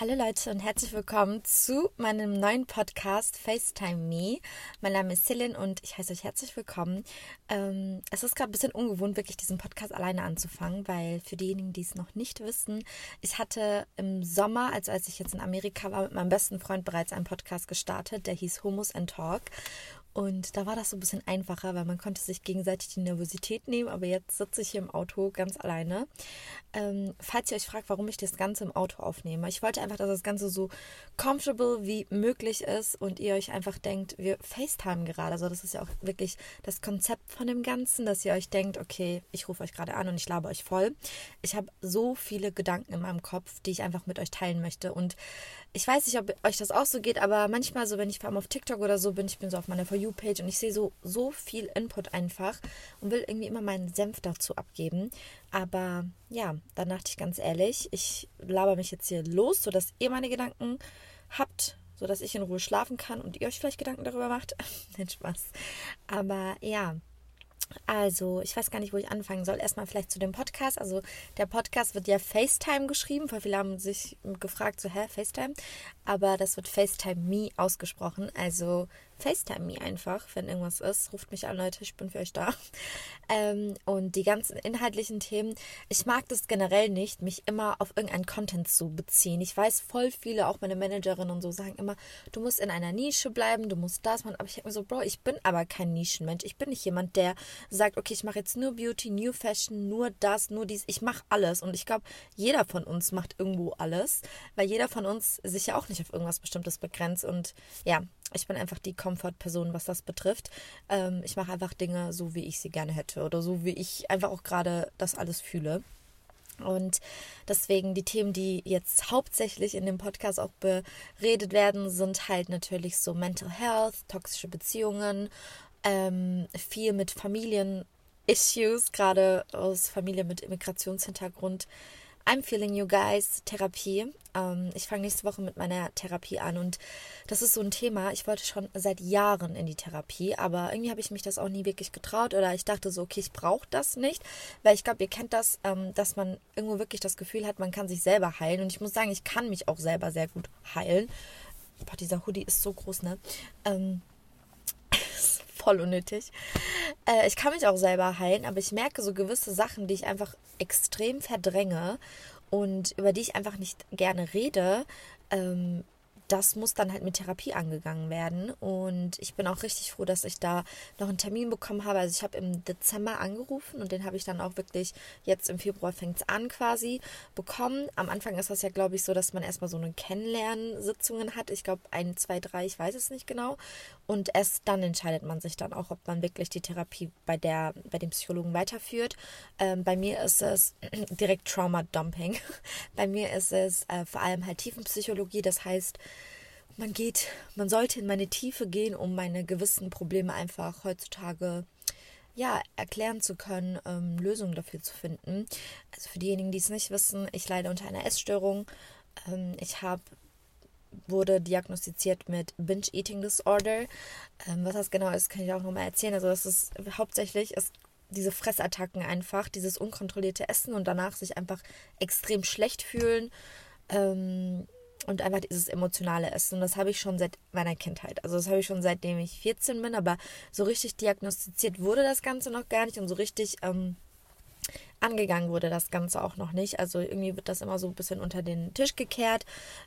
Hallo Leute und herzlich willkommen zu meinem neuen Podcast FaceTime Me. Mein Name ist Celine und ich heiße euch herzlich willkommen. Ähm, es ist gerade ein bisschen ungewohnt, wirklich diesen Podcast alleine anzufangen, weil für diejenigen, die es noch nicht wissen, ich hatte im Sommer, also als ich jetzt in Amerika war, mit meinem besten Freund bereits einen Podcast gestartet, der hieß Humus and Talk. Und da war das so ein bisschen einfacher, weil man konnte sich gegenseitig die Nervosität nehmen. Aber jetzt sitze ich hier im Auto ganz alleine. Ähm, falls ihr euch fragt, warum ich das Ganze im Auto aufnehme. Ich wollte einfach, dass das Ganze so comfortable wie möglich ist und ihr euch einfach denkt, wir FaceTime gerade. Also das ist ja auch wirklich das Konzept von dem Ganzen, dass ihr euch denkt, okay, ich rufe euch gerade an und ich labe euch voll. Ich habe so viele Gedanken in meinem Kopf, die ich einfach mit euch teilen möchte. Und ich weiß nicht, ob euch das auch so geht, aber manchmal so, wenn ich vor allem auf TikTok oder so bin, ich bin so auf meiner For You-Page und ich sehe so, so viel Input einfach und will irgendwie immer meinen Senf dazu abgeben. Aber ja, dann dachte ich ganz ehrlich, ich laber mich jetzt hier los, sodass ihr meine Gedanken habt, sodass ich in Ruhe schlafen kann und ihr euch vielleicht Gedanken darüber macht. Nein, Spaß. Aber ja, also, ich weiß gar nicht, wo ich anfangen soll. Erstmal vielleicht zu dem Podcast. Also, der Podcast wird ja FaceTime geschrieben. Voll viele haben sich gefragt, so, hä, FaceTime? Aber das wird FaceTime Me ausgesprochen. Also, FaceTime Me einfach, wenn irgendwas ist. Ruft mich an, Leute, ich bin für euch da. Ähm, und die ganzen inhaltlichen Themen, ich mag das generell nicht, mich immer auf irgendeinen Content zu beziehen. Ich weiß, voll viele, auch meine Managerinnen und so, sagen immer, du musst in einer Nische bleiben, du musst das machen. Aber ich denke mir so, Bro, ich bin aber kein Nischenmensch. Ich bin nicht jemand, der sagt, okay, ich mache jetzt nur Beauty, New Fashion, nur das, nur dies. Ich mache alles. Und ich glaube, jeder von uns macht irgendwo alles, weil jeder von uns sich ja auch nicht auf irgendwas Bestimmtes begrenzt. Und ja, ich bin einfach die Comfort-Person, was das betrifft. Ähm, ich mache einfach Dinge so, wie ich sie gerne hätte oder so, wie ich einfach auch gerade das alles fühle. Und deswegen die Themen, die jetzt hauptsächlich in dem Podcast auch beredet werden, sind halt natürlich so Mental Health, toxische Beziehungen, ähm, viel mit Familien-Issues, gerade aus Familien mit Immigrationshintergrund. I'm Feeling You Guys Therapie. Ähm, ich fange nächste Woche mit meiner Therapie an und das ist so ein Thema. Ich wollte schon seit Jahren in die Therapie, aber irgendwie habe ich mich das auch nie wirklich getraut oder ich dachte so, okay, ich brauche das nicht, weil ich glaube, ihr kennt das, ähm, dass man irgendwo wirklich das Gefühl hat, man kann sich selber heilen und ich muss sagen, ich kann mich auch selber sehr gut heilen. Boah, dieser Hoodie ist so groß, ne? Ähm, voll unnötig. Äh, ich kann mich auch selber heilen, aber ich merke so gewisse Sachen, die ich einfach extrem verdränge und über die ich einfach nicht gerne rede, ähm, das muss dann halt mit Therapie angegangen werden. Und ich bin auch richtig froh, dass ich da noch einen Termin bekommen habe. Also ich habe im Dezember angerufen und den habe ich dann auch wirklich jetzt im Februar fängt es an quasi bekommen. Am Anfang ist das ja, glaube ich, so, dass man erstmal so eine Kennenlernsitzungen hat. Ich glaube, ein, zwei, drei, ich weiß es nicht genau. Und erst dann entscheidet man sich dann auch, ob man wirklich die Therapie bei der, bei dem Psychologen weiterführt. Ähm, bei mir ist es direkt Trauma Dumping. bei mir ist es äh, vor allem halt Tiefenpsychologie. Das heißt, man geht, man sollte in meine Tiefe gehen, um meine gewissen Probleme einfach heutzutage ja, erklären zu können, ähm, Lösungen dafür zu finden. Also für diejenigen, die es nicht wissen, ich leide unter einer Essstörung. Ähm, ich habe wurde diagnostiziert mit Binge Eating Disorder. Ähm, was das genau ist, kann ich auch nochmal erzählen. Also das ist hauptsächlich ist diese Fressattacken einfach, dieses unkontrollierte Essen und danach sich einfach extrem schlecht fühlen. Ähm, und einfach dieses emotionale Essen. Und das habe ich schon seit meiner Kindheit. Also das habe ich schon seitdem ich 14 bin, aber so richtig diagnostiziert wurde das Ganze noch gar nicht und so richtig ähm, angegangen wurde das Ganze auch noch nicht. Also irgendwie wird das immer so ein bisschen unter den Tisch gekehrt,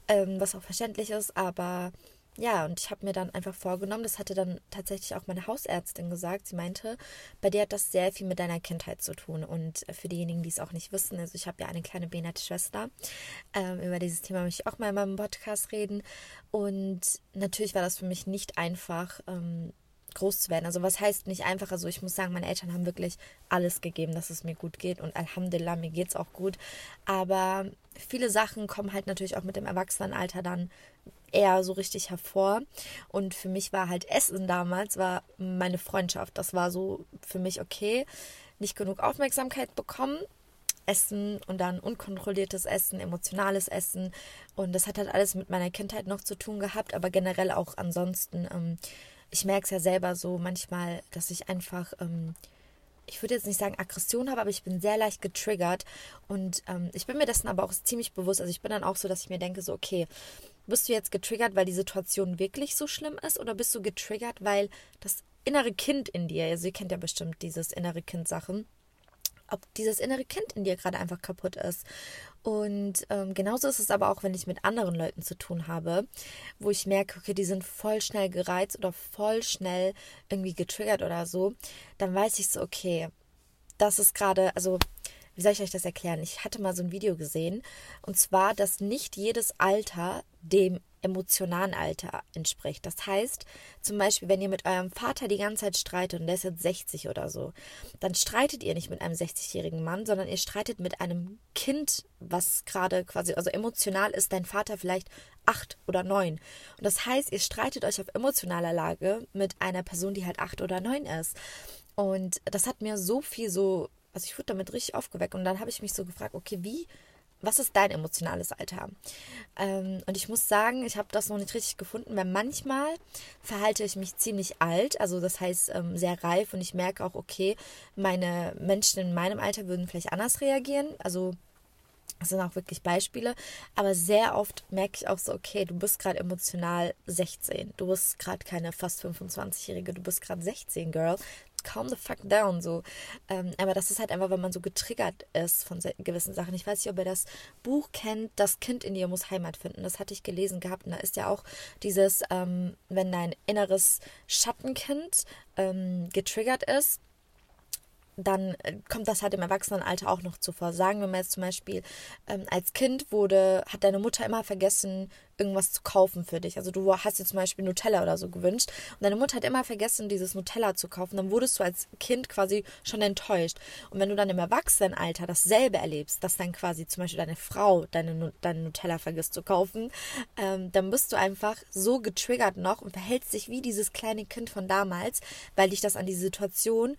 ähm, was auch verständlich ist, aber ja, und ich habe mir dann einfach vorgenommen, das hatte dann tatsächlich auch meine Hausärztin gesagt. Sie meinte, bei dir hat das sehr viel mit deiner Kindheit zu tun. Und für diejenigen, die es auch nicht wissen, also ich habe ja eine kleine behinderte Schwester. Ähm, über dieses Thema möchte ich auch mal in meinem Podcast reden. Und natürlich war das für mich nicht einfach, ähm, groß zu werden. Also was heißt nicht einfach? Also ich muss sagen, meine Eltern haben wirklich alles gegeben, dass es mir gut geht und Alhamdulillah, mir geht es auch gut. Aber viele Sachen kommen halt natürlich auch mit dem Erwachsenenalter dann eher so richtig hervor. Und für mich war halt Essen damals, war meine Freundschaft. Das war so für mich okay. Nicht genug Aufmerksamkeit bekommen. Essen und dann unkontrolliertes Essen, emotionales Essen. Und das hat halt alles mit meiner Kindheit noch zu tun gehabt, aber generell auch ansonsten. Ähm, ich merke es ja selber so manchmal, dass ich einfach, ähm, ich würde jetzt nicht sagen Aggression habe, aber ich bin sehr leicht getriggert und ähm, ich bin mir dessen aber auch ziemlich bewusst. Also ich bin dann auch so, dass ich mir denke, so, okay, bist du jetzt getriggert, weil die Situation wirklich so schlimm ist oder bist du getriggert, weil das innere Kind in dir, also ihr kennt ja bestimmt dieses innere Kind-Sachen, ob dieses innere Kind in dir gerade einfach kaputt ist. Und ähm, genauso ist es aber auch, wenn ich mit anderen Leuten zu tun habe, wo ich merke, okay, die sind voll schnell gereizt oder voll schnell irgendwie getriggert oder so, dann weiß ich so, okay, das ist gerade, also wie soll ich euch das erklären? Ich hatte mal so ein Video gesehen und zwar, dass nicht jedes Alter dem emotionalen Alter entspricht. Das heißt, zum Beispiel, wenn ihr mit eurem Vater die ganze Zeit streitet und der ist jetzt 60 oder so, dann streitet ihr nicht mit einem 60-jährigen Mann, sondern ihr streitet mit einem Kind, was gerade quasi, also emotional ist dein Vater vielleicht acht oder neun. Und das heißt, ihr streitet euch auf emotionaler Lage mit einer Person, die halt acht oder neun ist. Und das hat mir so viel so, also ich wurde damit richtig aufgeweckt. Und dann habe ich mich so gefragt, okay, wie was ist dein emotionales Alter? Ähm, und ich muss sagen, ich habe das noch nicht richtig gefunden, weil manchmal verhalte ich mich ziemlich alt, also das heißt ähm, sehr reif und ich merke auch, okay, meine Menschen in meinem Alter würden vielleicht anders reagieren. Also das sind auch wirklich Beispiele, aber sehr oft merke ich auch so, okay, du bist gerade emotional 16, du bist gerade keine fast 25-Jährige, du bist gerade 16, Girl calm the fuck down, so. Ähm, aber das ist halt einfach, wenn man so getriggert ist von gewissen Sachen. Ich weiß nicht, ob ihr das Buch kennt, Das Kind in dir muss Heimat finden. Das hatte ich gelesen gehabt. Und da ist ja auch dieses, ähm, wenn dein inneres Schattenkind ähm, getriggert ist, dann äh, kommt das halt im Erwachsenenalter auch noch zuvor. Sagen wir mal jetzt zum Beispiel, ähm, als Kind wurde, hat deine Mutter immer vergessen, irgendwas zu kaufen für dich. Also du hast dir zum Beispiel Nutella oder so gewünscht und deine Mutter hat immer vergessen, dieses Nutella zu kaufen. Dann wurdest du als Kind quasi schon enttäuscht. Und wenn du dann im Erwachsenenalter dasselbe erlebst, dass dann quasi zum Beispiel deine Frau deine, deine Nutella vergisst zu kaufen, ähm, dann bist du einfach so getriggert noch und verhältst dich wie dieses kleine Kind von damals, weil dich das an die Situation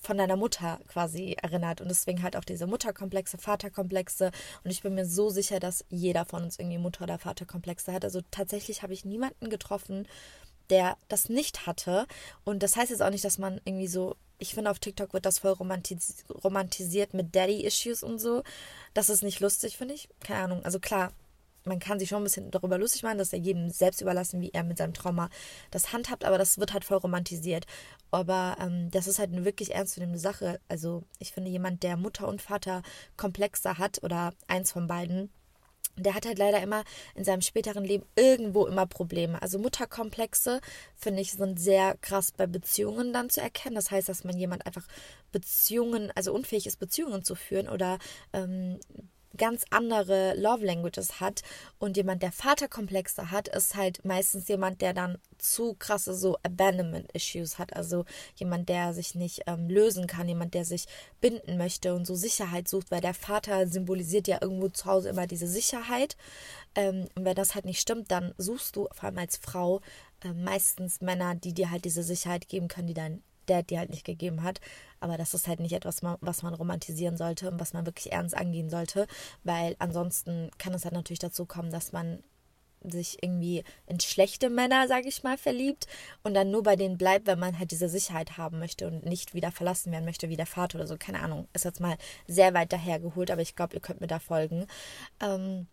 von deiner Mutter quasi erinnert und deswegen halt auch diese Mutterkomplexe, Vaterkomplexe und ich bin mir so sicher, dass jeder von uns irgendwie Mutter- oder Vaterkomplexe hat. Also tatsächlich habe ich niemanden getroffen, der das nicht hatte und das heißt jetzt auch nicht, dass man irgendwie so ich finde, auf TikTok wird das voll romantis romantisiert mit Daddy-Issues und so. Das ist nicht lustig, finde ich. Keine Ahnung. Also klar, man kann sich schon ein bisschen darüber lustig machen, dass er jedem selbst überlassen, wie er mit seinem Trauma das handhabt, aber das wird halt voll romantisiert. Aber ähm, das ist halt eine wirklich ernstzunehmende Sache. Also ich finde, jemand, der Mutter und Vater komplexer hat oder eins von beiden, der hat halt leider immer in seinem späteren Leben irgendwo immer Probleme. Also Mutterkomplexe, finde ich, sind sehr krass bei Beziehungen dann zu erkennen. Das heißt, dass man jemand einfach Beziehungen, also unfähig ist, Beziehungen zu führen oder ähm, ganz andere Love Languages hat und jemand, der Vaterkomplexe hat, ist halt meistens jemand, der dann zu krasse so Abandonment Issues hat, also jemand, der sich nicht ähm, lösen kann, jemand, der sich binden möchte und so Sicherheit sucht, weil der Vater symbolisiert ja irgendwo zu Hause immer diese Sicherheit. Ähm, und wenn das halt nicht stimmt, dann suchst du vor allem als Frau äh, meistens Männer, die dir halt diese Sicherheit geben können, die dein Dad dir halt nicht gegeben hat. Aber das ist halt nicht etwas, was man romantisieren sollte und was man wirklich ernst angehen sollte, weil ansonsten kann es halt natürlich dazu kommen, dass man sich irgendwie in schlechte Männer, sage ich mal, verliebt und dann nur bei denen bleibt, wenn man halt diese Sicherheit haben möchte und nicht wieder verlassen werden möchte wie der Vater oder so. Keine Ahnung, ist jetzt mal sehr weit dahergeholt, aber ich glaube, ihr könnt mir da folgen. Ähm,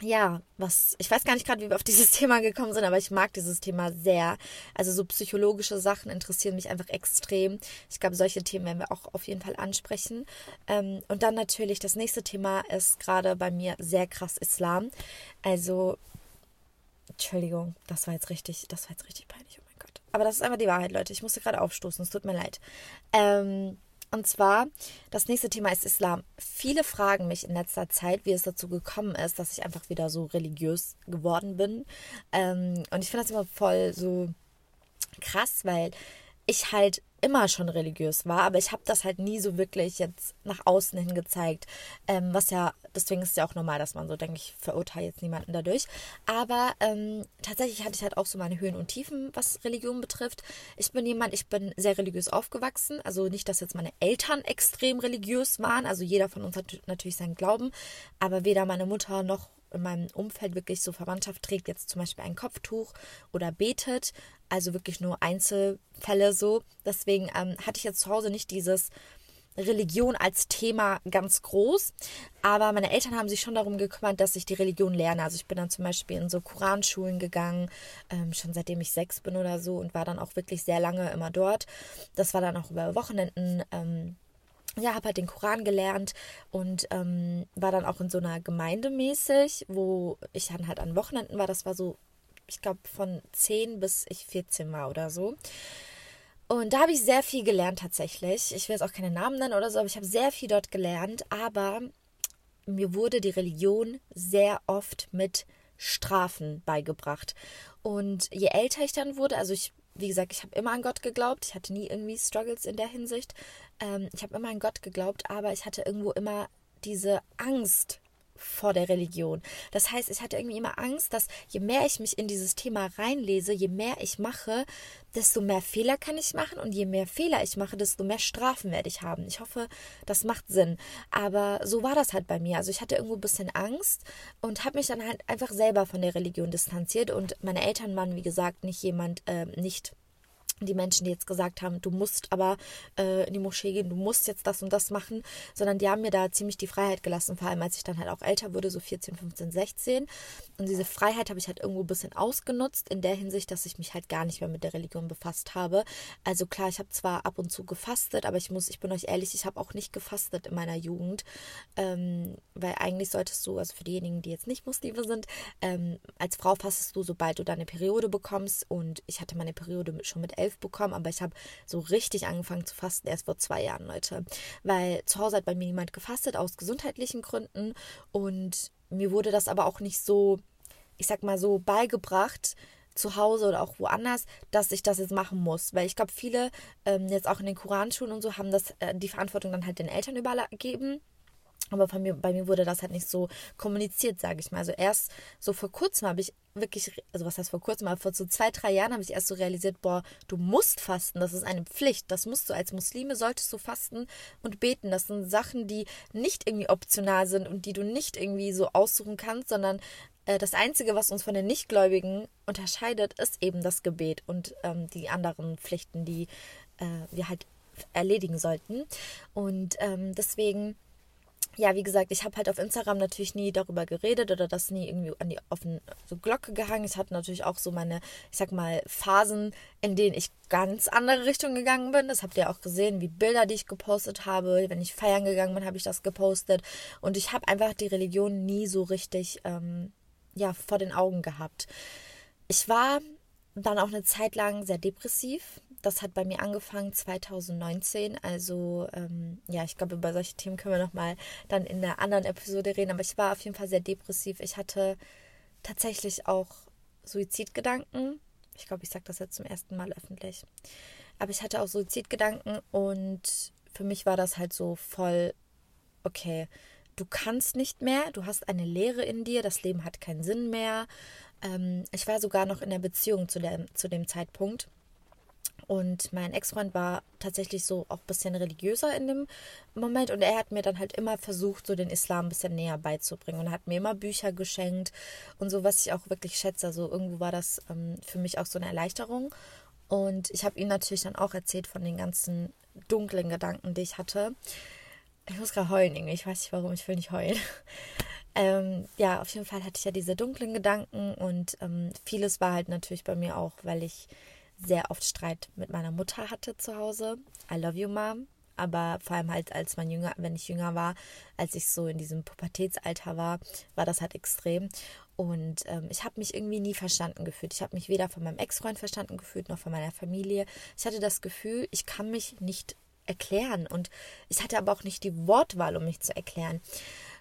ja, was, ich weiß gar nicht gerade, wie wir auf dieses Thema gekommen sind, aber ich mag dieses Thema sehr. Also so psychologische Sachen interessieren mich einfach extrem. Ich glaube, solche Themen werden wir auch auf jeden Fall ansprechen. Ähm, und dann natürlich, das nächste Thema ist gerade bei mir sehr krass Islam. Also, Entschuldigung, das war jetzt richtig, das war jetzt richtig peinlich, oh mein Gott. Aber das ist einfach die Wahrheit, Leute. Ich musste gerade aufstoßen, es tut mir leid. Ähm, und zwar, das nächste Thema ist Islam. Viele fragen mich in letzter Zeit, wie es dazu gekommen ist, dass ich einfach wieder so religiös geworden bin. Ähm, und ich finde das immer voll so krass, weil ich halt immer schon religiös war, aber ich habe das halt nie so wirklich jetzt nach außen hin gezeigt. Ähm, was ja, deswegen ist es ja auch normal, dass man so, denke ich, verurteile jetzt niemanden dadurch. Aber ähm, tatsächlich hatte ich halt auch so meine Höhen und Tiefen, was Religion betrifft. Ich bin jemand, ich bin sehr religiös aufgewachsen. Also nicht, dass jetzt meine Eltern extrem religiös waren. Also jeder von uns hat natürlich seinen Glauben. Aber weder meine Mutter noch in meinem Umfeld wirklich so Verwandtschaft trägt jetzt zum Beispiel ein Kopftuch oder betet. Also wirklich nur Einzelfälle so. Deswegen ähm, hatte ich jetzt zu Hause nicht dieses Religion als Thema ganz groß. Aber meine Eltern haben sich schon darum gekümmert, dass ich die Religion lerne. Also ich bin dann zum Beispiel in so Koranschulen gegangen, ähm, schon seitdem ich sechs bin oder so und war dann auch wirklich sehr lange immer dort. Das war dann auch über Wochenenden. Ähm, ja, habe halt den Koran gelernt und ähm, war dann auch in so einer Gemeinde mäßig, wo ich dann halt an Wochenenden war. Das war so, ich glaube, von 10 bis ich 14 war oder so. Und da habe ich sehr viel gelernt tatsächlich. Ich will jetzt auch keine Namen nennen oder so, aber ich habe sehr viel dort gelernt. Aber mir wurde die Religion sehr oft mit Strafen beigebracht. Und je älter ich dann wurde, also ich, wie gesagt, ich habe immer an Gott geglaubt. Ich hatte nie irgendwie Struggles in der Hinsicht. Ähm, ich habe immer an Gott geglaubt, aber ich hatte irgendwo immer diese Angst vor der Religion. Das heißt, ich hatte irgendwie immer Angst, dass je mehr ich mich in dieses Thema reinlese, je mehr ich mache, desto mehr Fehler kann ich machen und je mehr Fehler ich mache, desto mehr Strafen werde ich haben. Ich hoffe, das macht Sinn. Aber so war das halt bei mir. Also ich hatte irgendwo ein bisschen Angst und habe mich dann halt einfach selber von der Religion distanziert und meine Eltern waren, wie gesagt, nicht jemand, äh, nicht die Menschen, die jetzt gesagt haben, du musst aber äh, in die Moschee gehen, du musst jetzt das und das machen, sondern die haben mir da ziemlich die Freiheit gelassen, vor allem als ich dann halt auch älter wurde, so 14, 15, 16. Und diese Freiheit habe ich halt irgendwo ein bisschen ausgenutzt, in der Hinsicht, dass ich mich halt gar nicht mehr mit der Religion befasst habe. Also klar, ich habe zwar ab und zu gefastet, aber ich muss, ich bin euch ehrlich, ich habe auch nicht gefastet in meiner Jugend, ähm, weil eigentlich solltest du, also für diejenigen, die jetzt nicht Muslime sind, ähm, als Frau fastest du, sobald du deine Periode bekommst und ich hatte meine Periode schon mit elf elf bekommen, aber ich habe so richtig angefangen zu fasten erst vor zwei Jahren, Leute. Weil zu Hause hat bei mir niemand gefastet aus gesundheitlichen Gründen und mir wurde das aber auch nicht so, ich sag mal so, beigebracht, zu Hause oder auch woanders, dass ich das jetzt machen muss. Weil ich glaube, viele ähm, jetzt auch in den Koranschulen und so haben das äh, die Verantwortung dann halt den Eltern übergeben. Aber bei mir, bei mir wurde das halt nicht so kommuniziert, sage ich mal. Also erst so vor kurzem habe ich wirklich, also was heißt vor kurzem, aber vor so zwei, drei Jahren habe ich erst so realisiert, boah, du musst fasten, das ist eine Pflicht. Das musst du als Muslime, solltest du fasten und beten. Das sind Sachen, die nicht irgendwie optional sind und die du nicht irgendwie so aussuchen kannst, sondern äh, das Einzige, was uns von den Nichtgläubigen unterscheidet, ist eben das Gebet und ähm, die anderen Pflichten, die äh, wir halt erledigen sollten. Und ähm, deswegen ja, wie gesagt, ich habe halt auf Instagram natürlich nie darüber geredet oder das nie irgendwie an die offene so Glocke gehangen. Ich hatte natürlich auch so meine, ich sag mal, Phasen, in denen ich ganz andere Richtungen gegangen bin. Das habt ihr auch gesehen, wie Bilder, die ich gepostet habe. Wenn ich feiern gegangen bin, habe ich das gepostet. Und ich habe einfach die Religion nie so richtig ähm, ja, vor den Augen gehabt. Ich war dann auch eine Zeit lang sehr depressiv das hat bei mir angefangen 2019. Also ähm, ja, ich glaube, über solche Themen können wir nochmal dann in der anderen Episode reden. Aber ich war auf jeden Fall sehr depressiv. Ich hatte tatsächlich auch Suizidgedanken. Ich glaube, ich sage das jetzt zum ersten Mal öffentlich. Aber ich hatte auch Suizidgedanken und für mich war das halt so voll, okay, du kannst nicht mehr, du hast eine Leere in dir, das Leben hat keinen Sinn mehr. Ähm, ich war sogar noch in der Beziehung zu, der, zu dem Zeitpunkt. Und mein Ex-Freund war tatsächlich so auch ein bisschen religiöser in dem Moment und er hat mir dann halt immer versucht, so den Islam ein bisschen näher beizubringen und hat mir immer Bücher geschenkt und so, was ich auch wirklich schätze. Also irgendwo war das ähm, für mich auch so eine Erleichterung. Und ich habe ihm natürlich dann auch erzählt von den ganzen dunklen Gedanken, die ich hatte. Ich muss gerade heulen irgendwie. Ich weiß nicht warum, ich will nicht heulen. ähm, ja, auf jeden Fall hatte ich ja diese dunklen Gedanken und ähm, vieles war halt natürlich bei mir auch, weil ich sehr oft Streit mit meiner Mutter hatte zu Hause. I love you, Mom. Aber vor allem halt, als man jünger, wenn ich jünger war, als ich so in diesem Pubertätsalter war, war das halt extrem. Und ähm, ich habe mich irgendwie nie verstanden gefühlt. Ich habe mich weder von meinem Ex-Freund verstanden gefühlt, noch von meiner Familie. Ich hatte das Gefühl, ich kann mich nicht erklären. Und ich hatte aber auch nicht die Wortwahl, um mich zu erklären.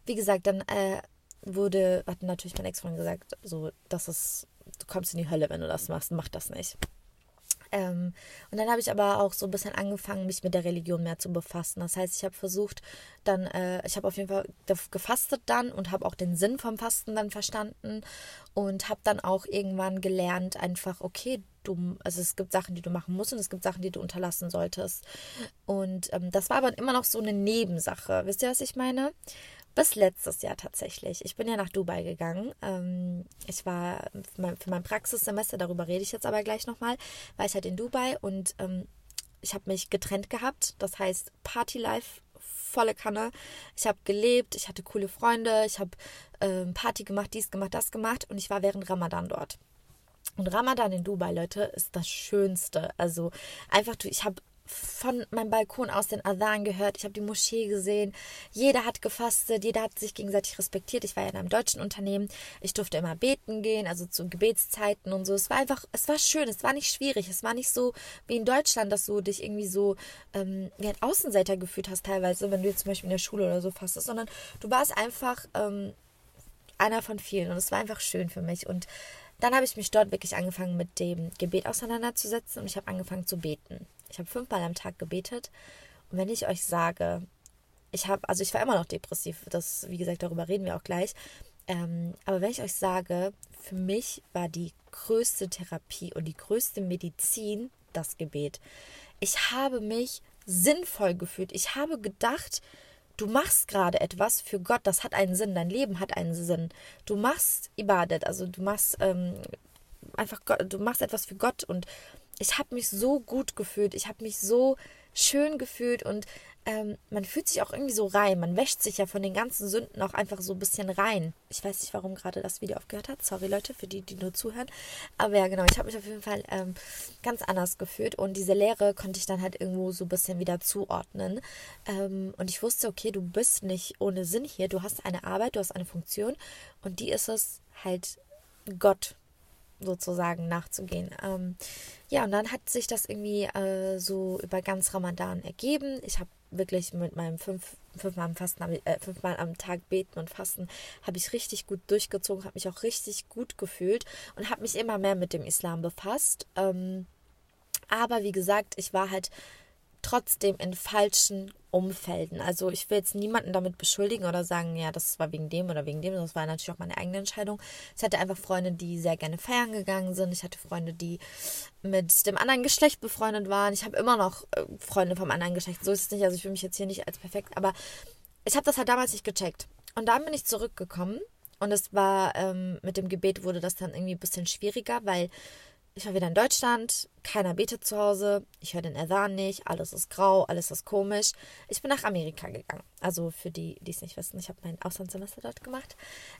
Wie gesagt, dann äh, wurde, hat natürlich mein Ex-Freund gesagt, so, das ist, du kommst in die Hölle, wenn du das machst, mach das nicht. Ähm, und dann habe ich aber auch so ein bisschen angefangen, mich mit der Religion mehr zu befassen. Das heißt, ich habe versucht, dann, äh, ich habe auf jeden Fall gefastet dann und habe auch den Sinn vom Fasten dann verstanden und habe dann auch irgendwann gelernt, einfach, okay, du, also es gibt Sachen, die du machen musst und es gibt Sachen, die du unterlassen solltest. Und ähm, das war aber immer noch so eine Nebensache. Wisst ihr, was ich meine? Bis letztes Jahr tatsächlich. Ich bin ja nach Dubai gegangen. Ähm, ich war für mein, Praxissemester, darüber rede ich jetzt aber gleich nochmal, war ich halt in Dubai und ähm, ich habe mich getrennt gehabt. Das heißt Partylife volle Kanne. Ich habe gelebt, ich hatte coole Freunde, ich habe ähm, Party gemacht, dies gemacht, das gemacht und ich war während Ramadan dort. Und Ramadan in Dubai, Leute, ist das Schönste. Also einfach, ich habe von meinem Balkon aus den Adhan gehört. Ich habe die Moschee gesehen. Jeder hat gefastet, jeder hat sich gegenseitig respektiert. Ich war ja in einem deutschen Unternehmen. Ich durfte immer beten gehen, also zu Gebetszeiten und so. Es war einfach, es war schön, es war nicht schwierig. Es war nicht so wie in Deutschland, dass du dich irgendwie so ähm, wie ein Außenseiter gefühlt hast, teilweise, wenn du jetzt zum Beispiel in der Schule oder so fastest, sondern du warst einfach ähm, einer von vielen und es war einfach schön für mich. Und dann habe ich mich dort wirklich angefangen mit dem Gebet auseinanderzusetzen und ich habe angefangen zu beten. Ich habe fünfmal am Tag gebetet. Und wenn ich euch sage, ich habe, also ich war immer noch depressiv, das, wie gesagt, darüber reden wir auch gleich. Ähm, aber wenn ich euch sage, für mich war die größte Therapie und die größte Medizin das Gebet. Ich habe mich sinnvoll gefühlt. Ich habe gedacht, du machst gerade etwas für Gott, das hat einen Sinn, dein Leben hat einen Sinn. Du machst Ibadet, also du machst ähm, einfach Gott, du machst etwas für Gott und ich habe mich so gut gefühlt, ich habe mich so schön gefühlt und ähm, man fühlt sich auch irgendwie so rein. Man wäscht sich ja von den ganzen Sünden auch einfach so ein bisschen rein. Ich weiß nicht, warum gerade das Video aufgehört hat. Sorry, Leute, für die, die nur zuhören. Aber ja, genau, ich habe mich auf jeden Fall ähm, ganz anders gefühlt und diese Lehre konnte ich dann halt irgendwo so ein bisschen wieder zuordnen. Ähm, und ich wusste, okay, du bist nicht ohne Sinn hier. Du hast eine Arbeit, du hast eine Funktion und die ist es halt Gott sozusagen nachzugehen. Ähm, ja, und dann hat sich das irgendwie äh, so über ganz Ramadan ergeben. Ich habe wirklich mit meinem fünf, fünfmal am Fasten, äh, fünfmal am Tag beten und fasten, habe ich richtig gut durchgezogen, habe mich auch richtig gut gefühlt und habe mich immer mehr mit dem Islam befasst. Ähm, aber wie gesagt, ich war halt trotzdem in falschen Umfelden. Also ich will jetzt niemanden damit beschuldigen oder sagen, ja, das war wegen dem oder wegen dem. Das war natürlich auch meine eigene Entscheidung. Ich hatte einfach Freunde, die sehr gerne feiern gegangen sind. Ich hatte Freunde, die mit dem anderen Geschlecht befreundet waren. Ich habe immer noch äh, Freunde vom anderen Geschlecht. So ist es nicht. Also ich will mich jetzt hier nicht als perfekt, aber ich habe das halt damals nicht gecheckt. Und dann bin ich zurückgekommen und es war ähm, mit dem Gebet wurde das dann irgendwie ein bisschen schwieriger, weil ich war wieder in Deutschland, keiner betet zu Hause, ich höre den Adhan nicht, alles ist grau, alles ist komisch. Ich bin nach Amerika gegangen. Also für die, die es nicht wissen, ich habe mein Auslandssemester dort gemacht.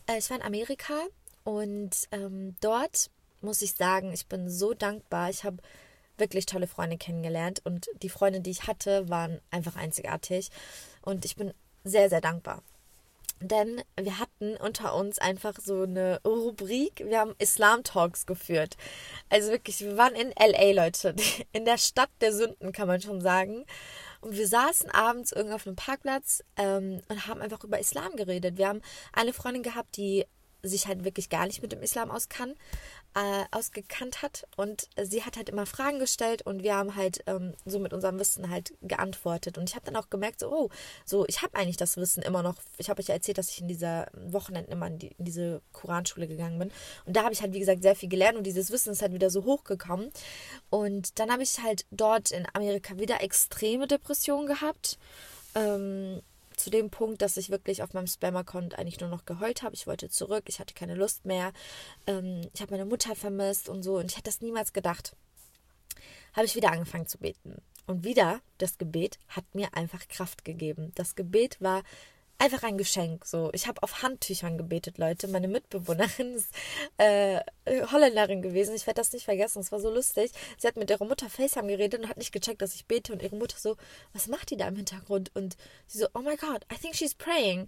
Äh, ich war in Amerika und ähm, dort muss ich sagen, ich bin so dankbar. Ich habe wirklich tolle Freunde kennengelernt und die Freunde, die ich hatte, waren einfach einzigartig. Und ich bin sehr, sehr dankbar. Denn wir hatten unter uns einfach so eine Rubrik. Wir haben Islam-Talks geführt. Also wirklich, wir waren in LA, Leute. In der Stadt der Sünden, kann man schon sagen. Und wir saßen abends irgendwo auf einem Parkplatz ähm, und haben einfach über Islam geredet. Wir haben eine Freundin gehabt, die sich halt wirklich gar nicht mit dem Islam auskann, äh, ausgekannt hat. Und sie hat halt immer Fragen gestellt und wir haben halt ähm, so mit unserem Wissen halt geantwortet. Und ich habe dann auch gemerkt, so, oh, so, ich habe eigentlich das Wissen immer noch. Ich habe euch ja erzählt, dass ich in dieser Wochenende immer in, die, in diese Koranschule gegangen bin. Und da habe ich halt, wie gesagt, sehr viel gelernt und dieses Wissen ist halt wieder so hochgekommen. Und dann habe ich halt dort in Amerika wieder extreme Depressionen gehabt. Ähm, zu dem Punkt, dass ich wirklich auf meinem Spam-Account eigentlich nur noch geheult habe. Ich wollte zurück, ich hatte keine Lust mehr. Ähm, ich habe meine Mutter vermisst und so und ich hätte das niemals gedacht. Habe ich wieder angefangen zu beten. Und wieder, das Gebet hat mir einfach Kraft gegeben. Das Gebet war einfach ein Geschenk. So, ich habe auf Handtüchern gebetet, Leute. Meine Mitbewohnerin ist äh, Holländerin gewesen. Ich werde das nicht vergessen. Es war so lustig. Sie hat mit ihrer Mutter FaceTime geredet und hat nicht gecheckt, dass ich bete. Und ihre Mutter so, was macht die da im Hintergrund? Und sie so, oh my God, I think she's praying.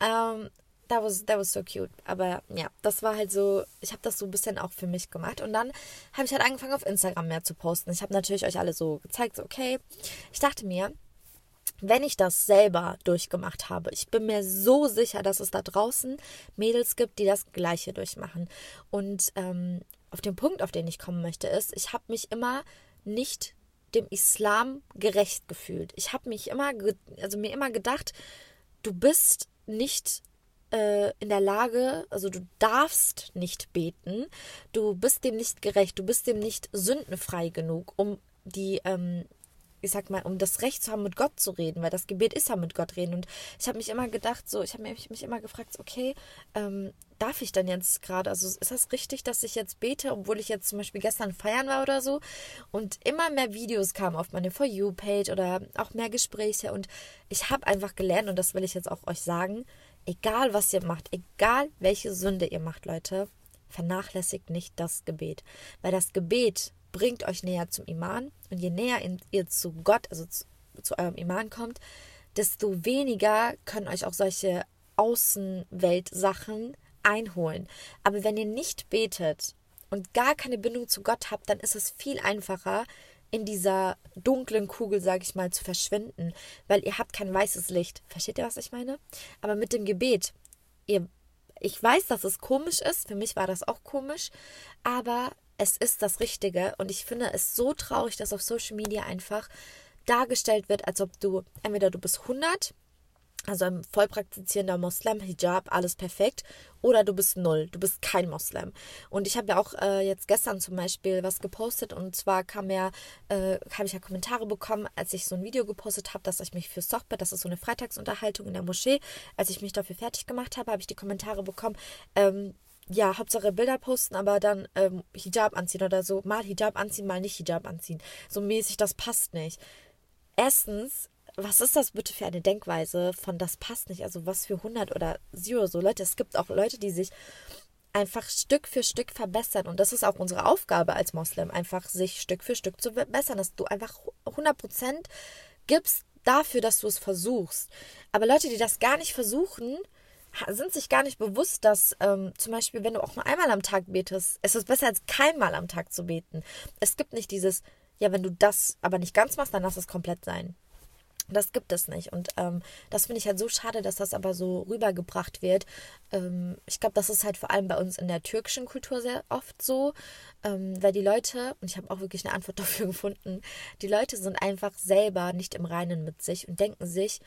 Um, that was, that was so cute. Aber ja, das war halt so, ich habe das so ein bisschen auch für mich gemacht. Und dann habe ich halt angefangen, auf Instagram mehr zu posten. Ich habe natürlich euch alle so gezeigt, so, okay. Ich dachte mir, wenn ich das selber durchgemacht habe, ich bin mir so sicher, dass es da draußen Mädels gibt, die das Gleiche durchmachen. Und ähm, auf den Punkt, auf den ich kommen möchte, ist, ich habe mich immer nicht dem Islam gerecht gefühlt. Ich habe mich immer, also mir immer gedacht, du bist nicht äh, in der Lage, also du darfst nicht beten, du bist dem nicht gerecht, du bist dem nicht sündenfrei genug, um die ähm, ich sag mal, um das Recht zu haben, mit Gott zu reden, weil das Gebet ist ja mit Gott reden. Und ich habe mich immer gedacht, so, ich habe mich, mich immer gefragt, okay, ähm, darf ich denn jetzt gerade, also ist das richtig, dass ich jetzt bete, obwohl ich jetzt zum Beispiel gestern feiern war oder so? Und immer mehr Videos kamen auf meine For You-Page oder auch mehr Gespräche und ich habe einfach gelernt und das will ich jetzt auch euch sagen, egal was ihr macht, egal welche Sünde ihr macht, Leute, vernachlässigt nicht das Gebet. Weil das Gebet bringt euch näher zum Iman und je näher ihr zu Gott, also zu, zu eurem Iman kommt, desto weniger können euch auch solche Außenweltsachen einholen. Aber wenn ihr nicht betet und gar keine Bindung zu Gott habt, dann ist es viel einfacher, in dieser dunklen Kugel, sage ich mal, zu verschwinden, weil ihr habt kein weißes Licht. Versteht ihr, was ich meine? Aber mit dem Gebet, ihr, ich weiß, dass es komisch ist, für mich war das auch komisch, aber es ist das Richtige und ich finde es so traurig, dass auf Social Media einfach dargestellt wird, als ob du entweder du bist 100 also ein voll praktizierender Moslem, Hijab, alles perfekt. Oder du bist null, du bist kein Moslem. Und ich habe ja auch äh, jetzt gestern zum Beispiel was gepostet und zwar kam ja, äh, habe ich ja Kommentare bekommen, als ich so ein Video gepostet habe, dass ich mich für Sochbet, das ist so eine Freitagsunterhaltung in der Moschee, als ich mich dafür fertig gemacht habe, habe ich die Kommentare bekommen, ähm, ja, Hauptsache Bilder posten, aber dann ähm, Hijab anziehen oder so. Mal Hijab anziehen, mal nicht Hijab anziehen. So mäßig, das passt nicht. Erstens was ist das bitte für eine Denkweise von das passt nicht? Also was für 100 oder Zero so Leute. Es gibt auch Leute, die sich einfach Stück für Stück verbessern. Und das ist auch unsere Aufgabe als Moslem, einfach sich Stück für Stück zu verbessern, dass du einfach 100 Prozent gibst dafür, dass du es versuchst. Aber Leute, die das gar nicht versuchen, sind sich gar nicht bewusst, dass ähm, zum Beispiel, wenn du auch nur einmal am Tag betest, es ist besser als keinmal am Tag zu beten. Es gibt nicht dieses, ja, wenn du das aber nicht ganz machst, dann lass es komplett sein. Das gibt es nicht. Und ähm, das finde ich halt so schade, dass das aber so rübergebracht wird. Ähm, ich glaube, das ist halt vor allem bei uns in der türkischen Kultur sehr oft so, ähm, weil die Leute, und ich habe auch wirklich eine Antwort dafür gefunden, die Leute sind einfach selber nicht im Reinen mit sich und denken sich,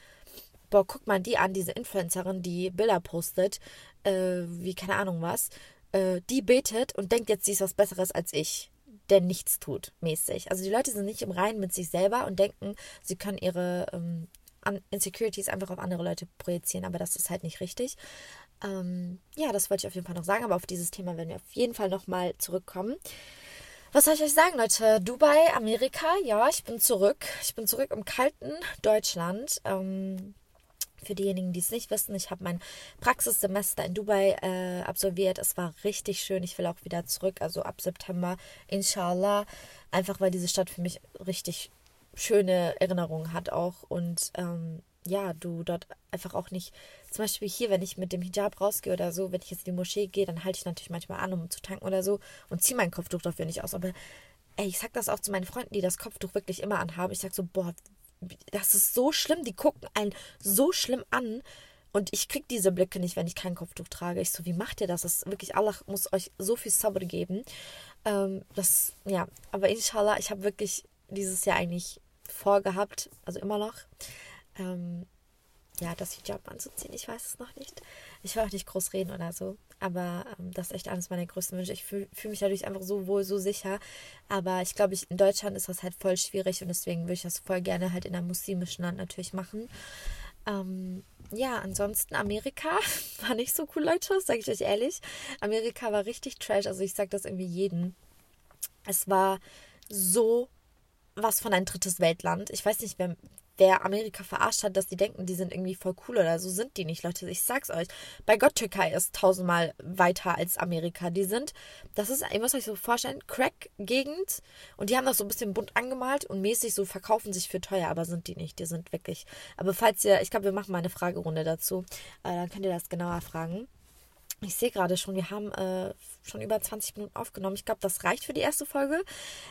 boah, guck mal die an, diese Influencerin, die Bilder postet, äh, wie keine Ahnung was, äh, die betet und denkt jetzt, sie ist was Besseres als ich der nichts tut, mäßig. Also die Leute sind nicht im Reinen mit sich selber und denken, sie können ihre ähm, Insecurities einfach auf andere Leute projizieren, aber das ist halt nicht richtig. Ähm, ja, das wollte ich auf jeden Fall noch sagen, aber auf dieses Thema werden wir auf jeden Fall nochmal zurückkommen. Was soll ich euch sagen, Leute? Dubai, Amerika, ja, ich bin zurück. Ich bin zurück im kalten Deutschland. Ähm, für diejenigen, die es nicht wissen, ich habe mein Praxissemester in Dubai äh, absolviert. Es war richtig schön. Ich will auch wieder zurück, also ab September, inshallah. Einfach weil diese Stadt für mich richtig schöne Erinnerungen hat auch. Und ähm, ja, du dort einfach auch nicht, zum Beispiel hier, wenn ich mit dem Hijab rausgehe oder so, wenn ich jetzt in die Moschee gehe, dann halte ich natürlich manchmal an, um zu tanken oder so und ziehe mein Kopftuch dafür nicht aus. Aber ey, ich sag das auch zu meinen Freunden, die das Kopftuch wirklich immer anhaben. Ich sag so, boah, das ist so schlimm, die gucken einen so schlimm an. Und ich krieg diese Blicke nicht, wenn ich kein Kopftuch trage. Ich so, wie macht ihr das? Das ist wirklich, Allah muss euch so viel Sabr geben. Ähm, das, ja, aber inshallah, ich habe wirklich dieses Jahr eigentlich vorgehabt, also immer noch, ähm, ja, das Hijab anzuziehen. Ich weiß es noch nicht. Ich will auch nicht groß reden oder so. Aber ähm, das ist echt eines meiner größten Wünsche. Ich fühle fühl mich dadurch einfach so wohl, so sicher. Aber ich glaube, in Deutschland ist das halt voll schwierig und deswegen würde ich das voll gerne halt in einem muslimischen Land natürlich machen. Ähm, ja, ansonsten Amerika war nicht so cool, Leute, sage ich euch ehrlich. Amerika war richtig trash. Also ich sage das irgendwie jeden. Es war so was von ein drittes Weltland. Ich weiß nicht, wer, wer Amerika verarscht hat, dass die denken, die sind irgendwie voll cool oder so, sind die nicht, Leute. Ich sag's euch. Bei Gott, Türkei ist tausendmal weiter als Amerika. Die sind, das ist, ihr müsst euch so vorstellen, Crack-Gegend und die haben das so ein bisschen bunt angemalt und mäßig so verkaufen sich für teuer, aber sind die nicht. Die sind wirklich. Aber falls ihr, ich glaube, wir machen mal eine Fragerunde dazu, äh, dann könnt ihr das genauer fragen. Ich sehe gerade schon, wir haben äh, schon über 20 Minuten aufgenommen. Ich glaube, das reicht für die erste Folge.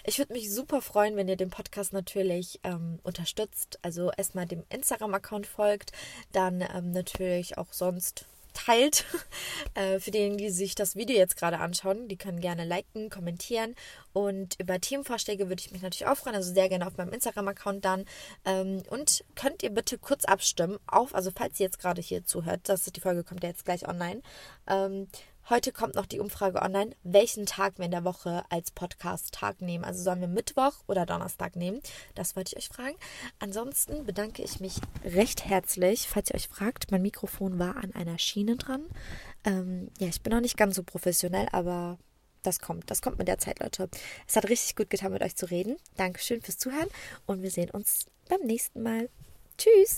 Ich würde mich super freuen, wenn ihr den Podcast natürlich ähm, unterstützt. Also erstmal dem Instagram-Account folgt, dann ähm, natürlich auch sonst teilt. äh, für diejenigen, die sich das Video jetzt gerade anschauen, die können gerne liken, kommentieren. Und über Themenvorschläge würde ich mich natürlich auch freuen. Also sehr gerne auf meinem Instagram-Account dann. Ähm, und könnt ihr bitte kurz abstimmen auf, also falls ihr jetzt gerade hier zuhört, das die Folge kommt ja jetzt gleich online. Ähm, Heute kommt noch die Umfrage online, welchen Tag wir in der Woche als Podcast-Tag nehmen. Also sollen wir Mittwoch oder Donnerstag nehmen? Das wollte ich euch fragen. Ansonsten bedanke ich mich recht herzlich. Falls ihr euch fragt, mein Mikrofon war an einer Schiene dran. Ähm, ja, ich bin noch nicht ganz so professionell, aber das kommt. Das kommt mit der Zeit, Leute. Es hat richtig gut getan, mit euch zu reden. Dankeschön fürs Zuhören und wir sehen uns beim nächsten Mal. Tschüss!